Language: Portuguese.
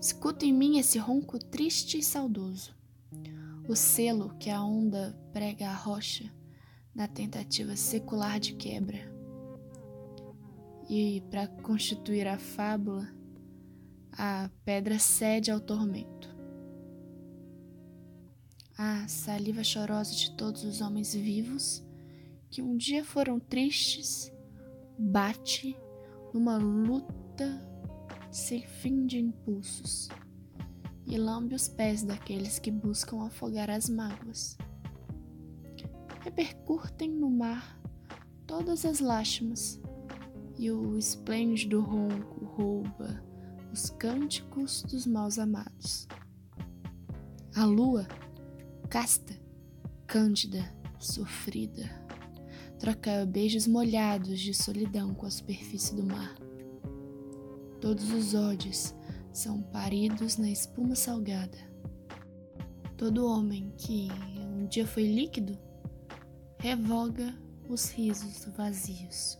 Escuto em mim esse ronco triste e saudoso, o selo que a onda prega à rocha na tentativa secular de quebra. E para constituir a fábula, a pedra cede ao tormento. A saliva chorosa de todos os homens vivos que um dia foram tristes bate numa luta sem fim de impulsos e lambe os pés daqueles que buscam afogar as mágoas. Repercutem no mar todas as lástimas e o esplêndido ronco rouba os cânticos dos maus amados. A lua, casta, cândida, sofrida, troca beijos molhados de solidão com a superfície do mar. Todos os ódios são paridos na espuma salgada. Todo homem que um dia foi líquido revoga os risos vazios.